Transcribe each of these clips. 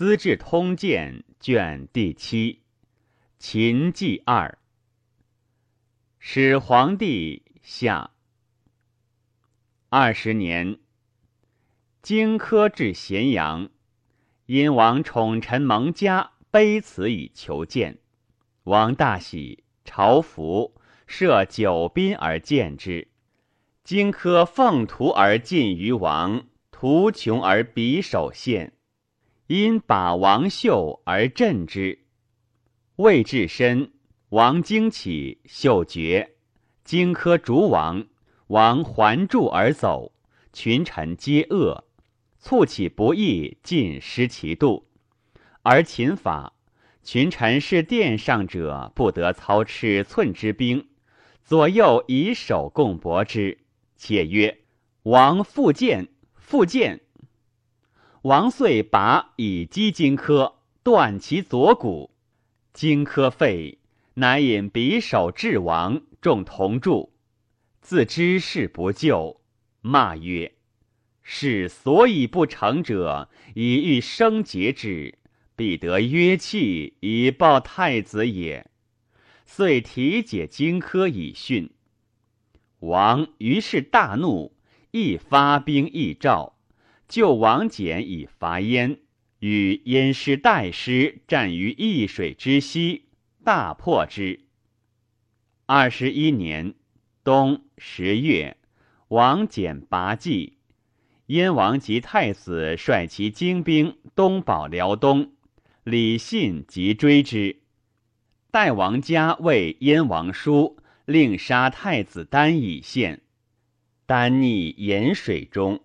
资治通鉴》卷第七，秦纪二。始皇帝下二十年，荆轲至咸阳，因王宠臣蒙嘉卑辞以求见，王大喜，朝服，设九宾而见之。荆轲奉图而进于王，图穷而匕首现。因把王袖而镇之，未至身，王惊起，袖绝。荆轲逐王，王还柱而走，群臣皆恶，促起不义，尽失其度。而秦法，群臣是殿上者，不得操尺寸之兵，左右以手共搏之。且曰：“王复见，复见。”王遂拔以击荆轲，断其左骨。荆轲废，乃引匕首至王，众同柱。自知事不救，骂曰：“是所以不成者，以欲生节之，必得约弃以报太子也。”遂提解荆轲以训。王于是大怒，亦发兵议赵。救王翦以伐燕，与燕师代师战于易水之西，大破之。二十一年冬十月，王翦拔济，燕王及太子率其精兵东保辽东，李信即追之。代王嘉为燕王书，令杀太子丹以献，丹溺盐水中。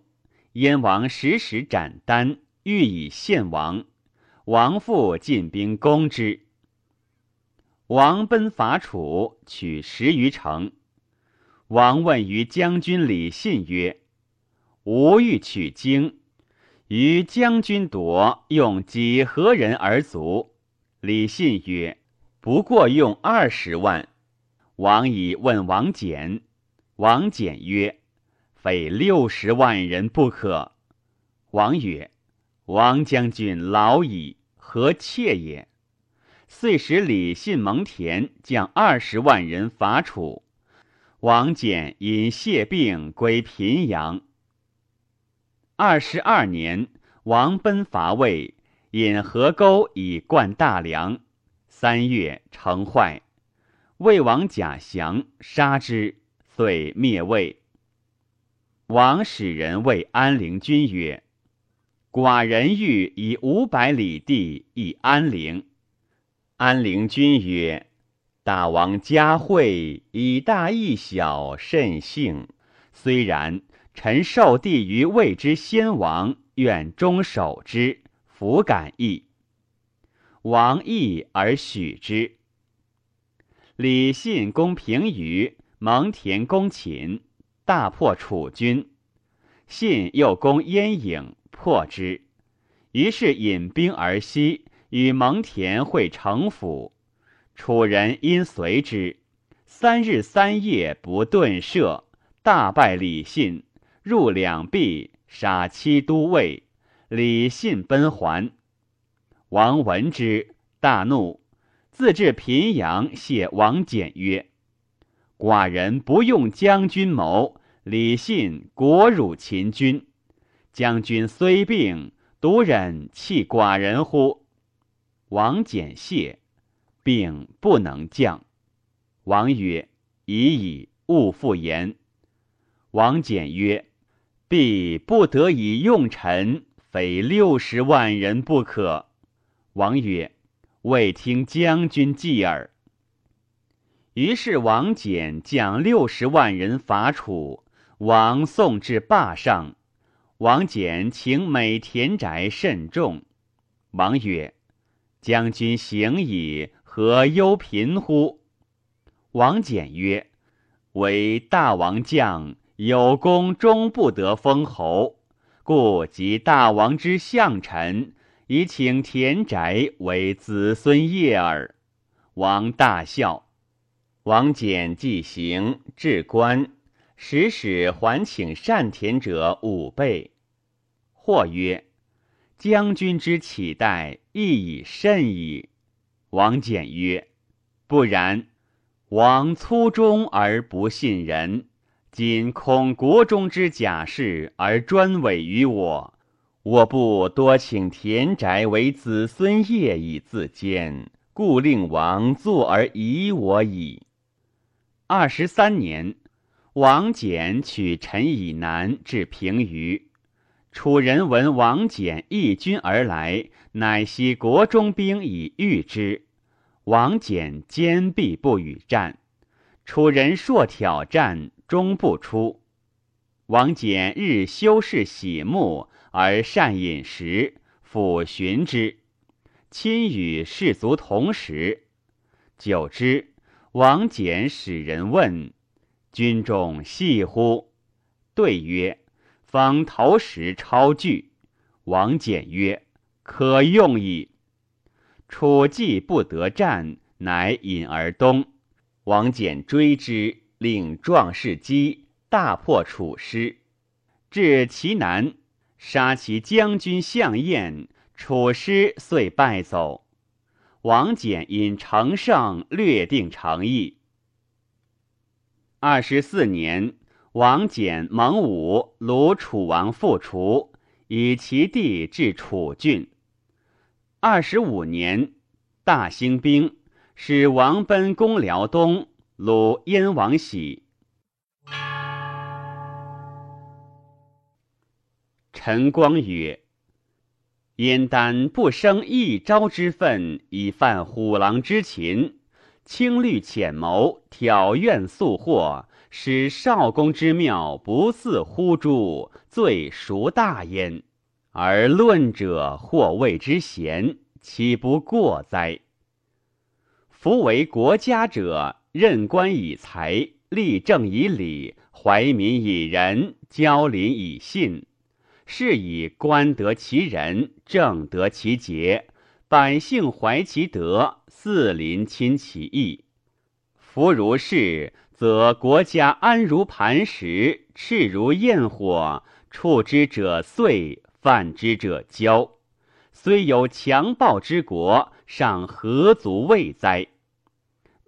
燕王时时斩丹，欲以献王。王父进兵攻之。王奔伐楚，取十余城。王问于将军李信曰：“吾欲取京，于将军夺，用几何人而足？”李信曰：“不过用二十万。”王以问王翦，王翦曰。非六十万人不可。王曰：“王将军老矣，何妾也？”遂使李信、蒙恬将二十万人伐楚。王翦因谢病归平阳。二十二年，王奔伐魏，引河沟以灌大梁。三月，城坏。魏王贾降，杀之，遂灭魏。王使人谓安陵君曰：“寡人欲以五百里地以安陵。”安陵君曰：“大王嘉惠，以大易小，甚幸。虽然，臣受地于魏之先王，愿终守之，弗敢易。”王义而许之。李信攻平舆，蒙恬攻秦。大破楚军，信又攻燕郢，破之。于是引兵而西，与蒙恬会城府。楚人因随之，三日三夜不顿射，大败李信，入两壁，杀七都尉。李信奔还，王闻之，大怒，自至平阳，谢王翦曰。寡人不用将军谋，李信国辱秦军。将军虽病，独忍弃寡人乎？王翦谢，病不能降。王曰：“已矣，勿复言。”王翦曰：“必不得已用臣，非六十万人不可。”王曰：“未听将军计耳。”于是王翦将六十万人伐楚，王送至霸上。王翦请美田宅甚重。王曰：“将军行矣，何忧贫乎？”王翦曰：“为大王将，有功终不得封侯，故及大王之相臣，以请田宅为子孙业耳。”王大笑。王翦既行至官，时使还请善田者五倍。或曰：“将军之启待，亦已甚矣。”王翦曰：“不然，王粗忠而不信人，今恐国中之假事而专委于我，我不多请田宅为子孙业以自坚，故令王坐而疑我矣。”二十三年，王翦取陈以南至平舆。楚人闻王翦义军而来，乃悉国中兵以御之。王翦坚壁不与战，楚人硕挑战，终不出。王翦日修饰喜木，而善饮食，抚寻之，亲与士卒同食。久之，王翦使人问：“军中细乎？”对曰。方投石超巨，王翦曰：“可用矣。”楚既不得战，乃引而东。王翦追之，令壮士击，大破楚师，至其南，杀其将军项燕，楚师遂败走。王翦因乘胜，略定城邑。二十四年。王翦蒙武鲁楚王复除，以其地至楚郡。二十五年，大兴兵，使王奔攻辽东，虏燕王喜。陈光曰：“燕丹不生一朝之愤，以犯虎狼之禽，轻虑浅谋，挑怨宿祸。”使少公之妙不似乎诸，罪孰大焉？而论者或谓之贤，岂不过哉？夫为国家者，任官以财，立政以礼，怀民以仁，交邻以信。是以官得其人，政得其节，百姓怀其德，四邻亲其义。夫如是。则国家安如磐石，炽如焰火，触之者碎，犯之者骄。虽有强暴之国，尚何足畏哉？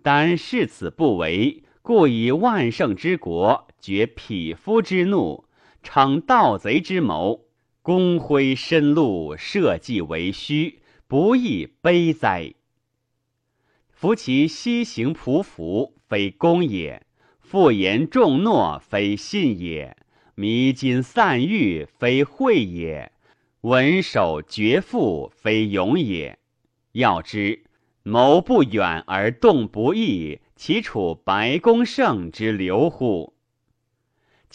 但视此不为，故以万乘之国，绝匹夫之怒，逞盗贼之谋，公挥深禄，社稷为虚，不亦悲哉？夫其西行匍匐。非公也，复言重诺，非信也；弥金散玉，非惠也；文守绝父，非勇也。要知谋不远而动不义，其处白公胜之流乎？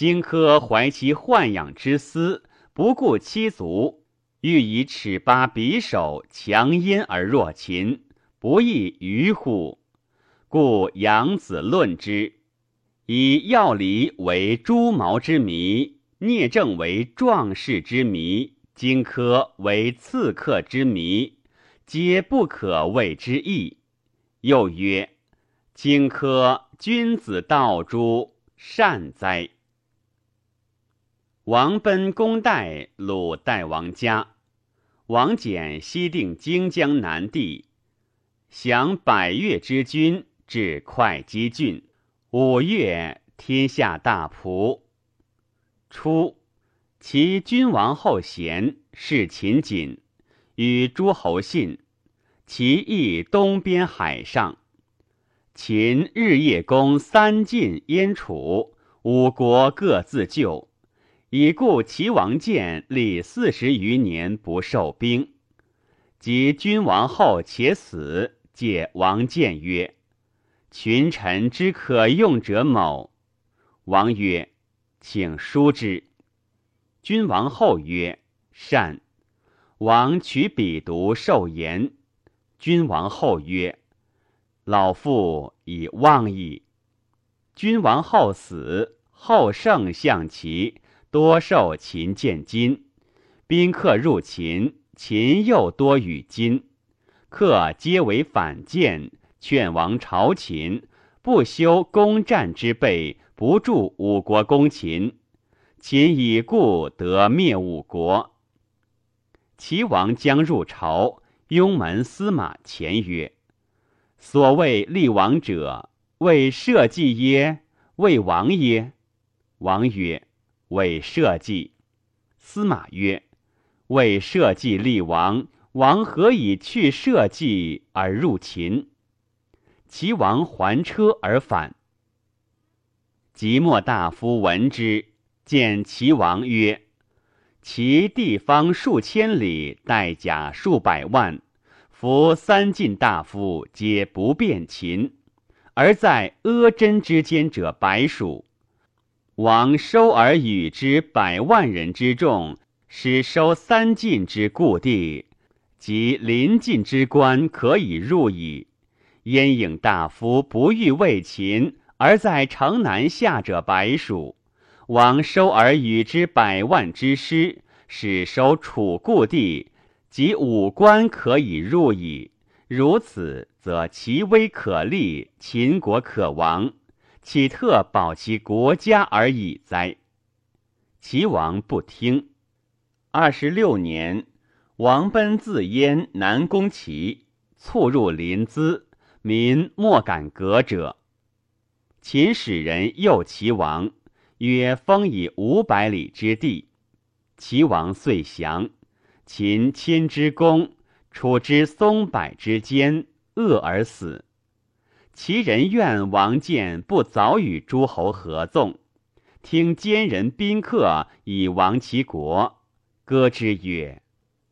荆轲怀其豢养之思，不顾妻族，欲以尺八匕首强殷而弱秦，不亦愚乎？故杨子论之，以药离为诸毛之谜，聂政为壮士之谜，荆轲为刺客之谜，皆不可谓之义。又曰：荆轲君子道诸善哉？王奔攻代鲁代王家，王翦西定荆江南地，降百越之君。至会稽郡，五月，天下大仆。初，其君王后贤，是秦锦，与诸侯信，其邑东边海上。秦日夜攻三晋燕楚，五国各自救，已故齐王建立四十余年不受兵。及君王后且死，解王建曰。群臣之可用者某，王曰：“请书之。”君王后曰：“善。”王取笔读，受言。君王后曰：“老父已忘矣。”君王后死，后圣象齐，多受秦见金。宾客入秦，秦又多与金，客皆为反间。劝王朝秦，不修攻战之备，不助五国攻秦。秦以故得灭五国。齐王将入朝，雍门司马前曰：“所谓立王者，为社稷耶？为王耶？”王曰：“为社稷。”司马曰：“为社稷立王，王何以去社稷而入秦？”齐王还车而返。即墨大夫闻之，见齐王曰：“其地方数千里，带甲数百万，夫三晋大夫皆不便秦，而在阿真之间者百数。”王收而与之百万人之众，使收三晋之故地，及临晋之官，可以入矣。燕颖大夫不欲为秦，而在城南下者百数。王收而与之百万之师，使收楚故地，及五官可以入矣。如此，则其威可立，秦国可亡。岂特保其国家而已哉？齐王不听。二十六年，王奔自燕南攻齐，卒入临淄，民莫敢革者。秦使人诱齐王，曰：“封以五百里之地。”齐王遂降。秦迁之功，楚之松柏之间，恶而死。其人怨王建不早与诸侯合纵，听奸人宾客以亡其国，歌之曰：“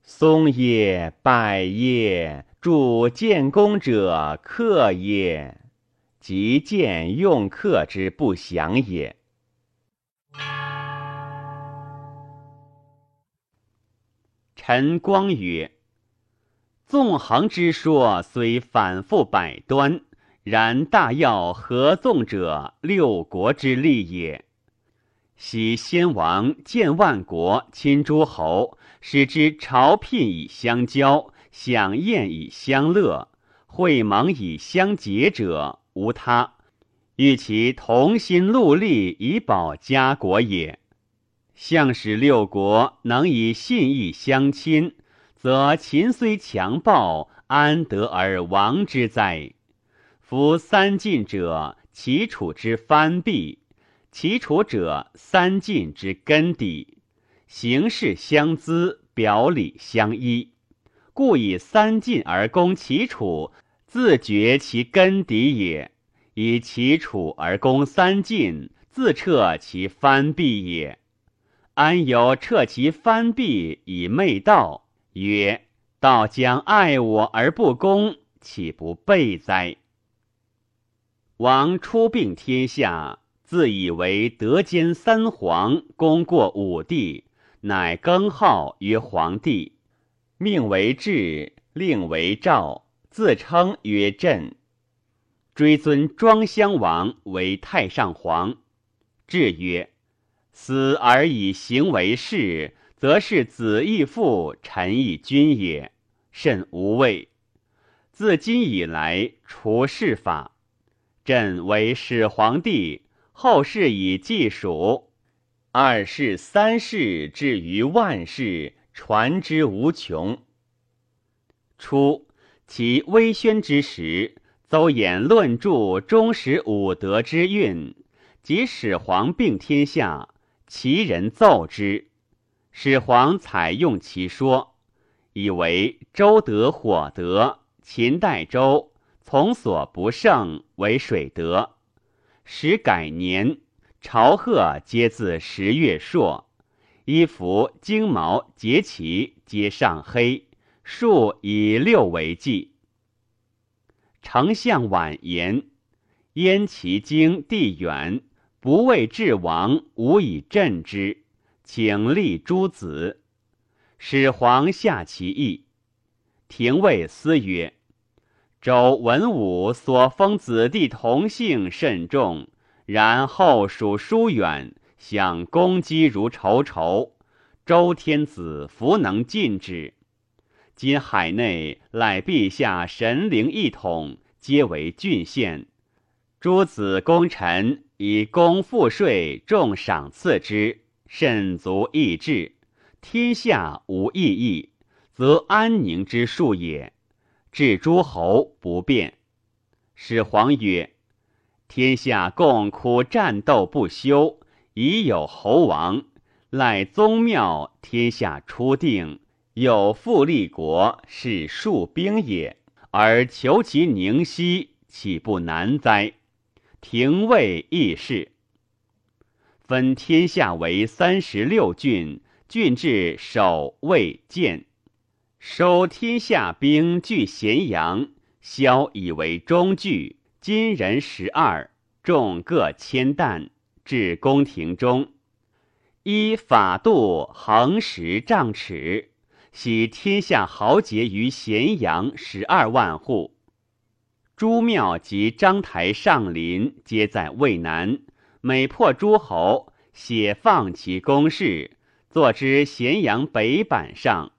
松也，柏也，助建功者克也，即见用客之不祥也。”陈光曰：“纵横之说，虽反复百端。”然大要合纵者，六国之利也。昔先王建万国，亲诸侯，使之朝聘以相交，享宴以相乐，会盟以相结者，无他，欲其同心戮力以保家国也。向使六国能以信义相亲，则秦虽强暴，安得而亡之哉？夫三晋者，齐楚之藩蔽；齐楚者，三晋之根底。形势相资，表里相依，故以三晋而攻齐楚，自绝其根底也；以齐楚而攻三晋，自撤其藩蔽也。安有撤其藩蔽以媚道？曰：道将爱我而不攻，岂不备哉？王出并天下，自以为德兼三皇，功过五帝，乃更号曰皇帝，命为治，令为赵，自称曰朕。追尊庄襄王为太上皇。至曰：“死而以行为事，则是子亦父，臣亦君也，甚无畏。自今以来，除世法。”朕为始皇帝，后世以继属，二世、三世至于万世，传之无穷。初，其微宣之时，邹衍论著忠实五德之运，及始皇并天下，其人奏之，始皇采用其说，以为周德火德，秦代周。从所不胜为水德，时改年，朝贺皆自十月朔，衣服金毛节旗皆上黑，数以六为纪。丞相婉言：燕其经地远，不为治王，无以镇之，请立诸子，始皇下其意。廷尉思曰。周文武所封子弟同姓甚众，然后属疏远，想攻击如仇仇。周天子弗能禁之。今海内赖陛下神灵一统，皆为郡县。诸子功臣以功赋税，重赏赐之，甚足益治。天下无异议，则安宁之术也。治诸侯不变。始皇曰：“天下共苦战斗不休，已有侯王，赖宗庙，天下初定，有复立国，是戍兵也。而求其宁息，岂不难哉？廷尉亦是。分天下为三十六郡，郡治守卫建。”收天下兵据咸阳，萧以为中据，金人十二，众各千担，至宫廷中，依法度横十丈尺，喜天下豪杰于咸阳十二万户。诸庙及章台上林，皆在渭南。每破诸侯，写放其宫室，坐之咸阳北板上。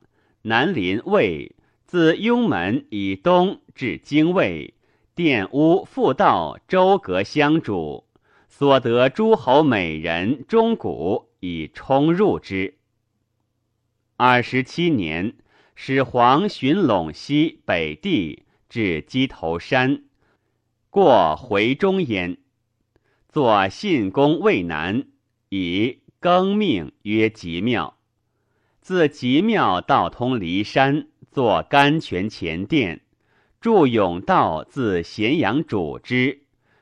南临渭，自雍门以东至京卫，殿屋复道周阁相主，所得诸侯美人钟鼓以充入之。二十七年，始皇寻陇西北地至鸡头山，过回中焉，作信公渭南，以更命曰吉庙。自极庙道通骊山，作甘泉前殿，祝甬道自咸阳主之，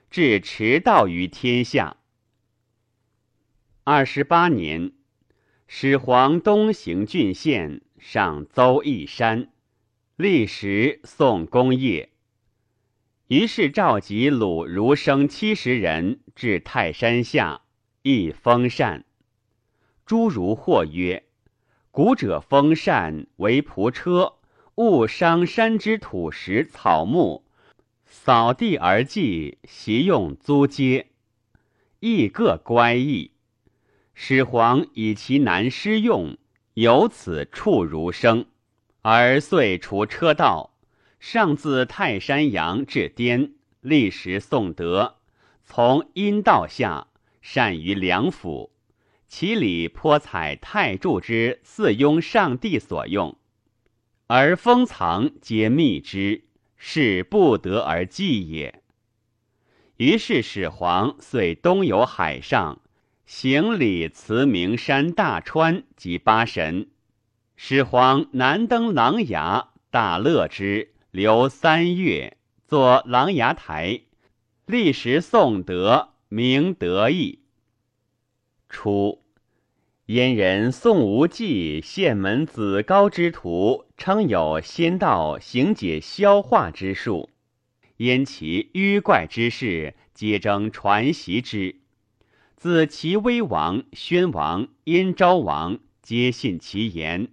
至驰道于天下。二十八年，始皇东行郡县，上邹邑山，历时宋公业。于是召集鲁儒生七十人至泰山下，议封禅。诸儒或曰。古者封禅为仆车，勿伤山之土石草木，扫地而祭，习用租接，亦各乖异。始皇以其难施用，由此处儒生，而遂除车道，上自泰山阳至滇，历时宋德，从阴道下，善于梁府。其礼颇采太柱之四拥上帝所用，而封藏皆密之，是不得而祭也。于是始皇遂东游海上，行礼辞名山大川及八神。始皇南登琅琊，大乐之，留三月，作琅琊台，历时宋德，名德义。初，燕人宋无忌献门子高之徒，称有仙道行解消化之术。因其迂怪之事，皆争传习之。自齐威王、宣王、燕昭王，皆信其言，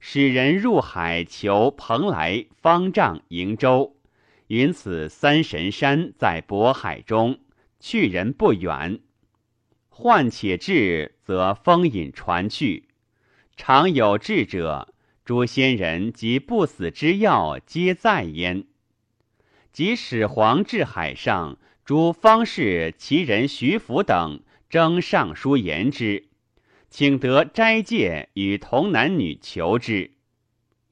使人入海求蓬莱、方丈、瀛洲，云此三神山在渤海中，去人不远。患且至，则风引传去。常有志者，诸仙人及不死之药皆在焉。即使皇至海上，诸方士、其人徐福等争上书言之，请得斋戒与童男女求之。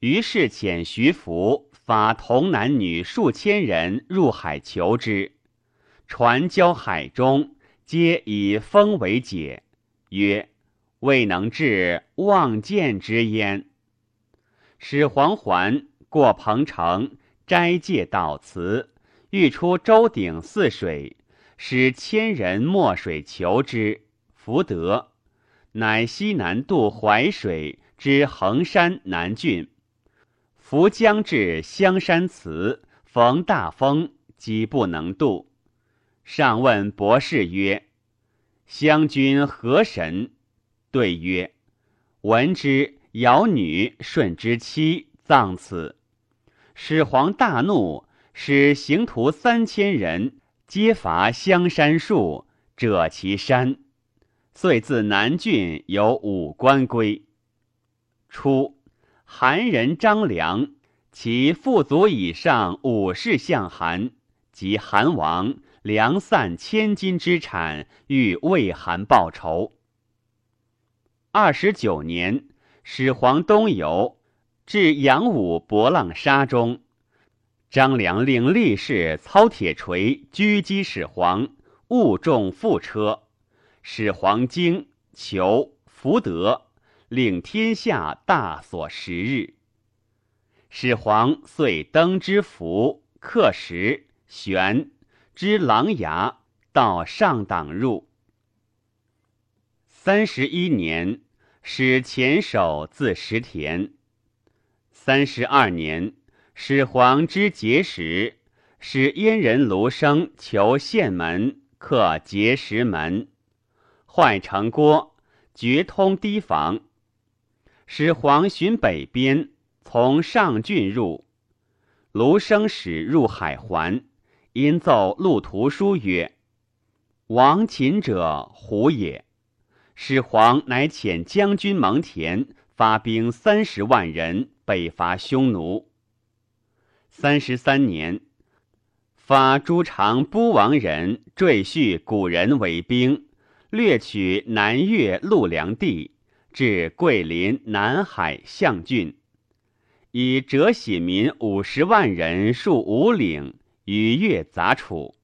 于是遣徐福发童男女数千人入海求之，船交海中。皆以风为解，曰：“未能至，望见之焉。”始皇还过彭城，斋戒祷辞，欲出周鼎泗水，使千人没水求之，弗得。乃西南渡淮水，之衡山南郡。扶将至香山祠，逢大风，即不能渡。上问博士曰：“湘君何神？”对曰：“闻之，尧女舜之妻，葬此。”始皇大怒，使行徒三千人，皆伐香山树，者其山。遂自南郡有五官归。初，韩人张良，其父祖以上五世相韩，及韩王。粮散千金之产，欲为韩报仇。二十九年，始皇东游，至阳武博浪沙中，张良令力士操铁锤狙击始皇，误中副车，始皇惊求福德，令天下大所十日。始皇遂登之符，刻石悬之狼牙，到上党入。三十一年，使前手自石田。三十二年，始皇之节时，使燕人卢生求县门，刻碣石门。坏城郭，绝通堤防。始皇巡北边，从上郡入。卢生使入海环，因奏路图书曰：“亡秦者胡也。”始皇乃遣将军蒙恬发兵三十万人北伐匈奴。三十三年，发诸长都王人赘婿古人为兵，掠取南越陆梁地，至桂林、南海、象郡，以折喜民五十万人戍五岭，与越杂处。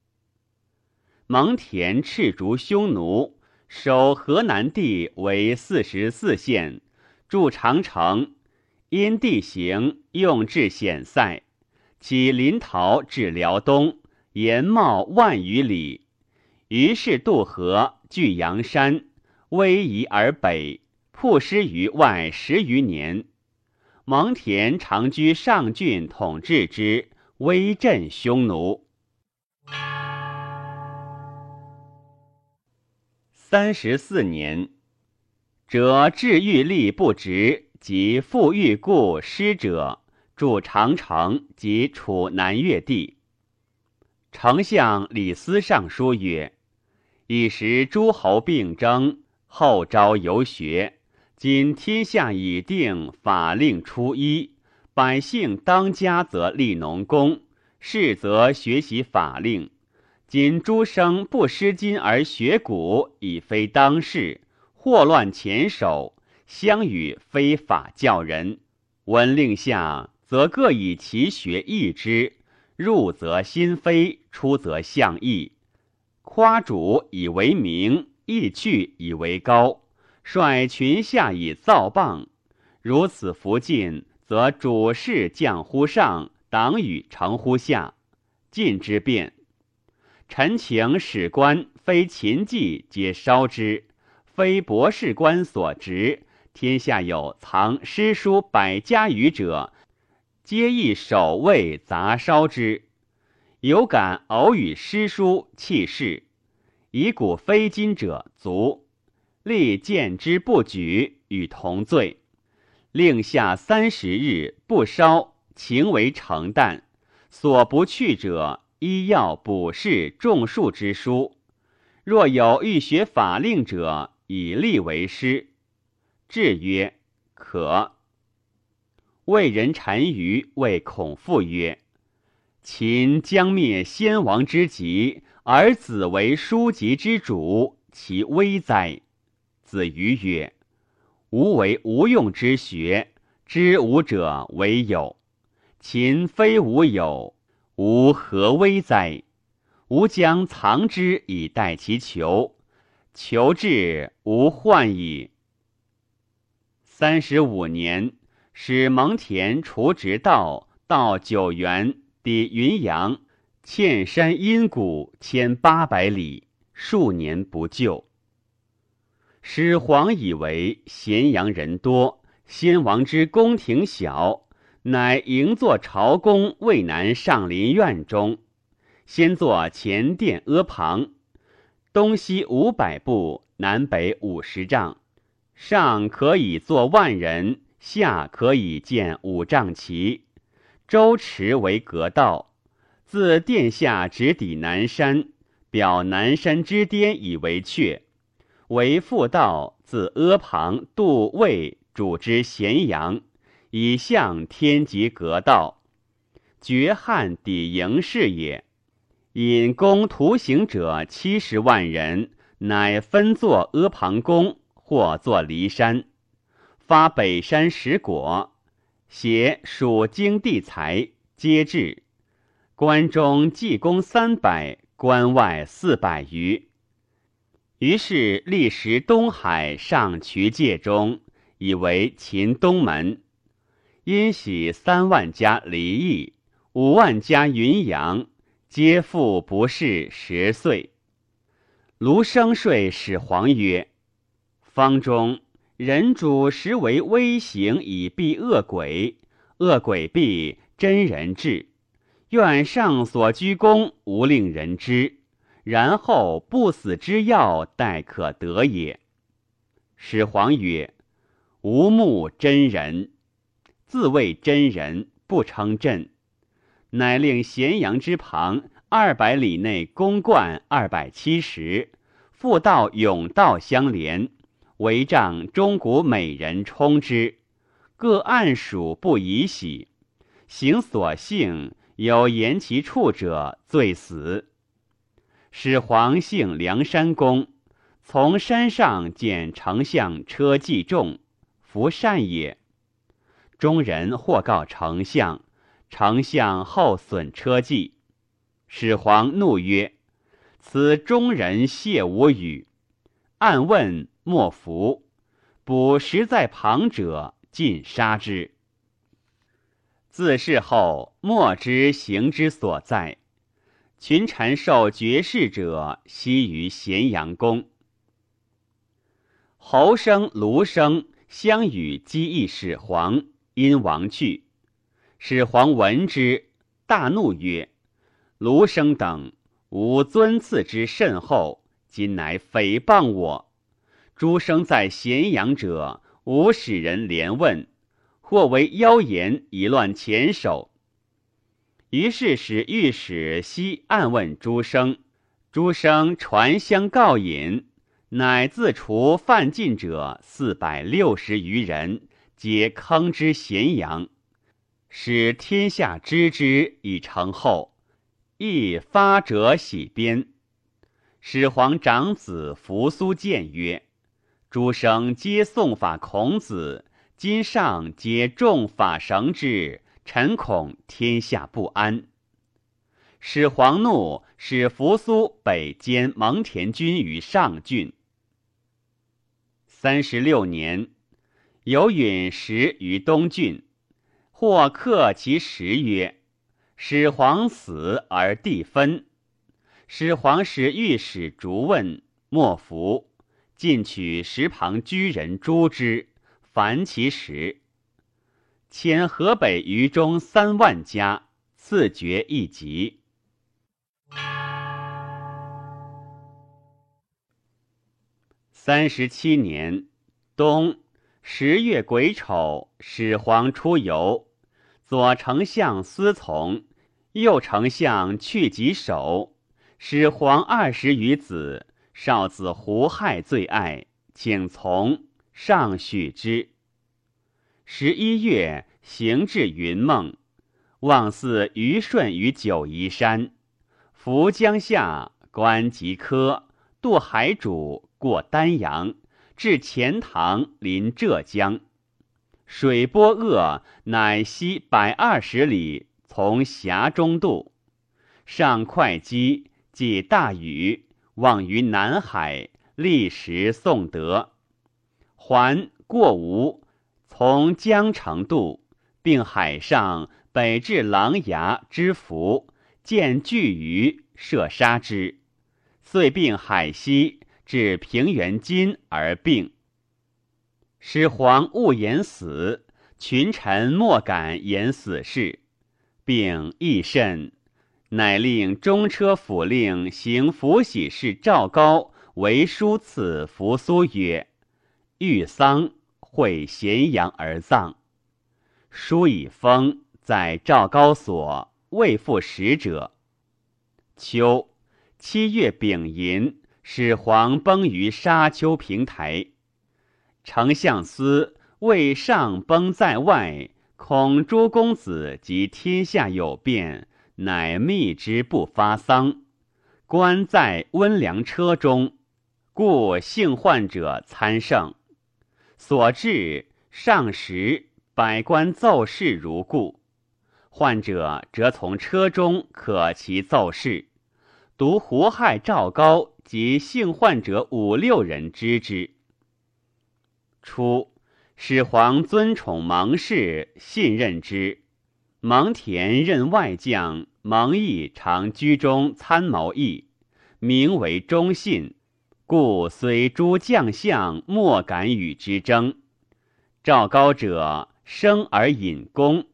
蒙恬赤足匈奴。守河南地为四十四县，筑长城，因地形用至险塞，起临洮至辽东，延茂万余里。于是渡河，据阳山，威夷而北，曝师于外十余年。蒙恬长居上郡，统治之，威震匈奴。三十四年，折治欲力不直，及复欲故失者，筑长城及楚南越地。丞相李斯上书曰：“以时诸侯并争，后招游学。今天下已定，法令初一，百姓当家则立农工，士则学习法令。”今诸生不失今而学古，已非当世；祸乱前手，相与非法教人。闻令下，则各以其学易之，入则心非，出则象异。夸主以为名，意去以为高，率群下以造谤。如此弗进，则主事降乎上，党羽成乎下，进之变。臣请史官非秦记皆烧之，非博士官所执。天下有藏诗书百家语者，皆亦守卫杂烧之。有敢偶与诗书弃世，以古非今者足，立见之不举，与同罪。令下三十日不烧，情为成旦。所不去者。医药补士种树之书，若有欲学法令者，以立为师。制曰：可。魏人单于谓孔父曰：秦将灭先王之籍，而子为书籍之主，其危哉！子瑜曰：无为无用之学，知吾者为有。秦非吾有。吾何危哉？吾将藏之以待其求，求至无患矣。三十五年，使蒙恬除直道，到九原，抵云阳，堑山阴谷千八百里，数年不救。始皇以为咸阳人多，先王之宫廷小。乃营坐朝宫渭南上林苑中，先坐前殿阿旁，东西五百步，南北五十丈，上可以坐万人，下可以建五丈旗，周池为阁道，自殿下直抵南山，表南山之巅以为阙，为复道自阿旁渡渭，主之咸阳。以向天极阁道，绝汉抵营市也。引弓图行者七十万人，乃分作阿房宫，或作骊山，发北山石果。携属经地财，皆至。关中济公三百，关外四百余。于是历时东海上渠界中，以为秦东门。因喜三万家离异，五万家云阳，皆复不是十岁。卢生说始皇曰：“方中人主实为微行以避恶鬼，恶鬼避，真人至。愿上所居功，无令人知。然后不死之药，待可得也。”始皇曰：“吾目真人，自谓真人，不称朕。”乃令咸阳之旁二百里内公灌二百七十，复道甬道相连，围帐钟鼓美人充之，各按属不宜喜。行所幸，有言其处者，罪死。始皇幸梁山公，从山上见丞相车骑重，弗善也。中人或告丞相。丞相后损车骑，始皇怒曰：“此中人谢无语。”暗问莫服，卜实在旁者，尽杀之。自是后，莫知行之所在。群臣受爵士者，悉于咸阳宫。侯生、卢生相与击议始皇，因亡去。始皇闻之，大怒曰：“卢生等，吾尊赐之甚厚，今乃诽谤我。诸生在咸阳者，吾使人连问，或为妖言以乱前首。于是使御史悉暗问诸生，诸生传相告引，乃自除犯禁者四百六十余人，皆坑之咸阳。”使天下知之以成后，亦发者喜鞭。始皇长子扶苏谏曰：“诸生皆诵法孔子，今上皆重法绳之，臣恐天下不安。”始皇怒，使扶苏北兼蒙恬军于上郡。三十六年，有陨石于东郡。或克其石曰：“始皇死而地分。”始皇使御史逐问，莫服，尽取石旁居人诛之，凡其石。遣河北余中三万家，赐爵一级。三十七年冬。十月癸丑，始皇出游，左丞相司从，右丞相去疾守。始皇二十余子，少子胡亥最爱，请从，上许之。十一月，行至云梦，望似虞舜于九夷山，扶江下，观吉科，渡海渚，过丹阳。至钱塘，临浙江，水波恶，乃西百二十里，从峡中渡，上会稽，即大禹，望于南海，历时宋德，还过吴，从江城渡，并海上北至琅琊之浮，见巨鱼，射杀之，遂并海西。至平原津而病，始皇勿言死，群臣莫敢言死事。病亦甚，乃令中车府令行福喜事赵高为书赐扶苏曰：“遇丧，会咸阳而葬。”书以封，在赵高所，未复使者。秋七月丙寅。始皇崩于沙丘平台，丞相司为上崩在外，恐诸公子及天下有变，乃密之不发丧。官在温凉车中，故幸患者参圣。所至上时，百官奏事如故。患者则从车中可其奏事，独胡亥、赵高及幸患者五六人知之。初，始皇尊宠蒙氏，信任之。蒙恬任外将，蒙毅常居中参谋议，名为忠信，故虽诸将相莫敢与之争。赵高者生而隐功，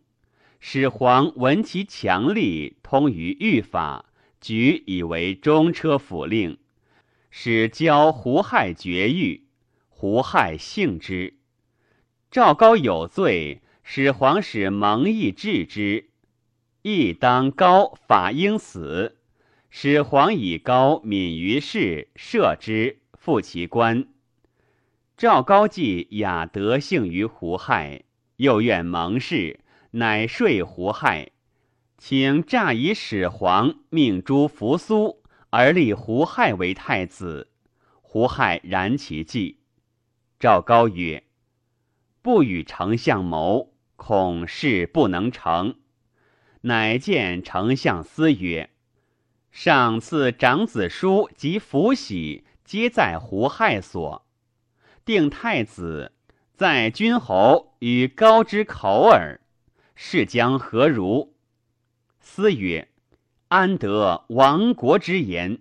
始皇闻其强力，通于御法，举以为中车府令，使教胡亥绝狱。胡亥幸之。赵高有罪。始皇使蒙毅治之，亦当高法应死。始皇以高敏于事，赦之，复其官。赵高既雅德幸于胡亥，又愿蒙氏，乃说胡亥，请诈以始皇命诛扶苏，而立胡亥为太子。胡亥然其计。赵高曰：“不与丞相谋。”恐事不能成，乃见丞相思曰：“上赐长子书及福喜，皆在胡亥所。定太子，在君侯与高之口耳。是将何如？”思曰：“安得亡国之言？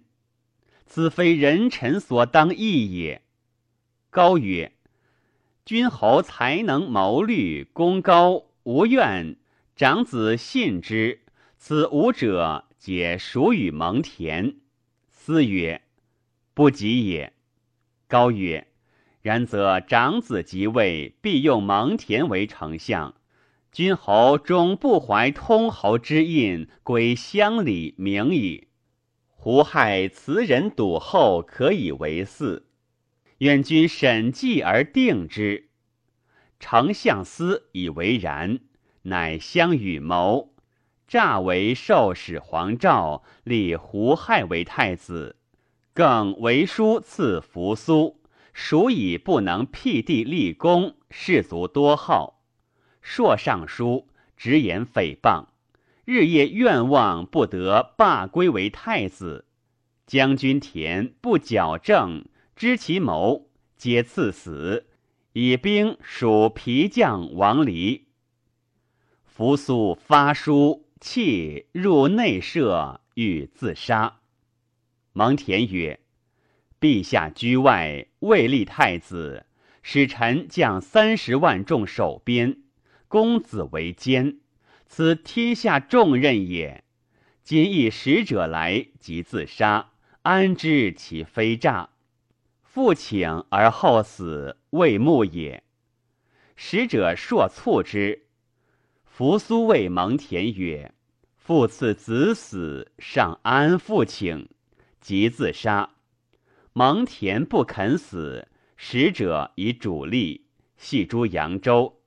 此非人臣所当义也。”高曰。君侯才能谋虑，功高无怨，长子信之。此五者，解属与蒙恬。思曰：“不及也。”高曰：“然则长子即位，必用蒙恬为丞相。君侯终不怀通侯之印，归乡里名矣。胡亥辞人笃厚，可以为嗣。”愿君审计而定之。丞相思以为然，乃相与谋，诈为受使皇诏，立胡亥为太子，更为书赐扶苏，属以不能辟地立功，士卒多好。朔上书直言诽谤，日夜愿望不得罢归为太子。将军田不矫正。知其谋，皆赐死。以兵属皮将王离。扶苏发书，弃入内舍，欲自杀。蒙恬曰：“陛下居外，未立太子，使臣将三十万众守边，公子为监，此天下重任也。今一使者来，即自杀，安知其非诈？”复请而后死，未穆也。使者硕促之。扶苏谓蒙恬曰：“父赐子死，尚安复请？即自杀。”蒙恬不肯死。使者以主力，系诸扬州，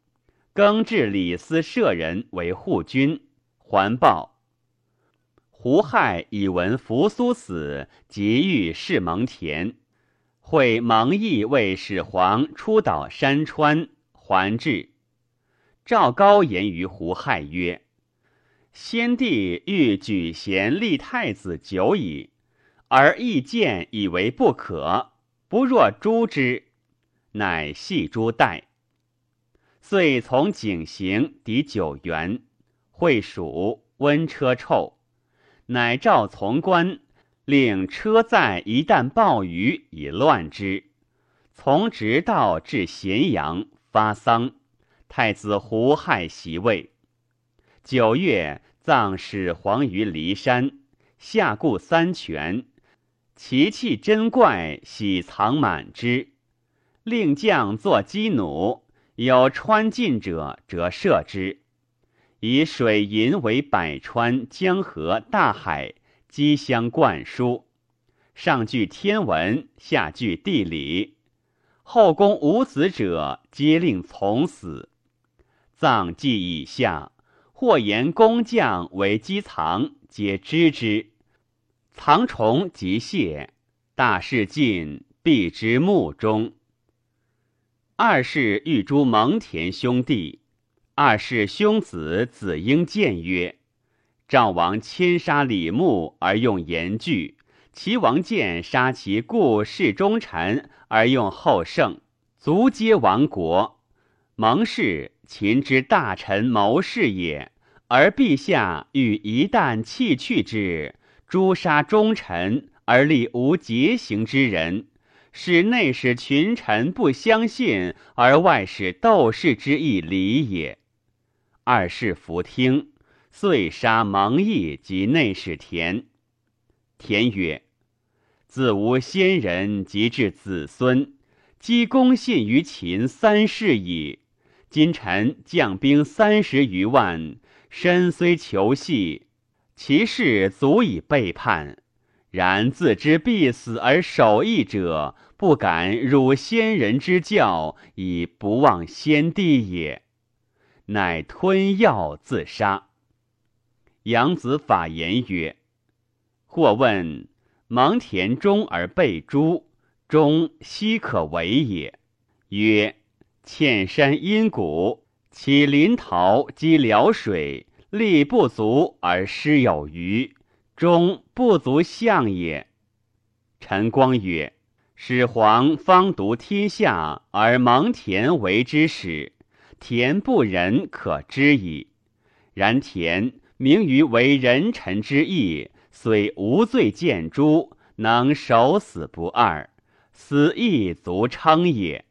更置李斯舍人为护军，还报。胡亥以闻扶苏死，即欲弑蒙恬。会蒙毅为始皇出岛山川，还至。赵高言于胡亥曰：“先帝欲举贤立太子久矣，而意见以为不可，不若诛之，乃系诸代。遂从景行抵九原，会蜀温车臭，乃召从官。”令车载一旦暴雨，以乱之。从直道至咸阳，发丧。太子胡亥袭位。九月，葬始皇于骊山，下固三泉，其器珍怪，喜藏满之。令将作鸡弩，有穿进者，则射之。以水银为百川、江河、大海。机相灌输，上具天文，下具地理。后宫无子者，皆令从死。葬祭以下，或言工匠为机藏，皆知之。藏虫即谢，大事尽，必之墓中。二是欲诛蒙恬兄弟，二世兄子子婴谏曰：“赵王亲杀李牧而用严惧，齐王建杀其故世忠臣而用后胜，足皆亡国。蒙氏秦之大臣谋士也，而陛下欲一旦弃去之，诛杀忠臣而立无节行之人。”使内使群臣不相信，而外使斗士之意礼也。二世弗听，遂杀蒙毅及内史田。田曰：“自无先人，及至子孙，积公信于秦三世矣。今臣将兵三十余万，身虽求系，其事足以背叛。”然自知必死而守义者，不敢辱先人之教，以不忘先帝也。乃吞药自杀。杨子法言曰：“或问蒙恬忠而被诛，忠奚可为也？”曰：“堑山阴谷，岂临洮积潦水，力不足而失有余。”终不足相也。陈光曰：“始皇方独天下，而蒙恬为之始，恬不仁可知矣。然恬明于为人臣之义，虽无罪见诛，能守死不二，死亦足称也。”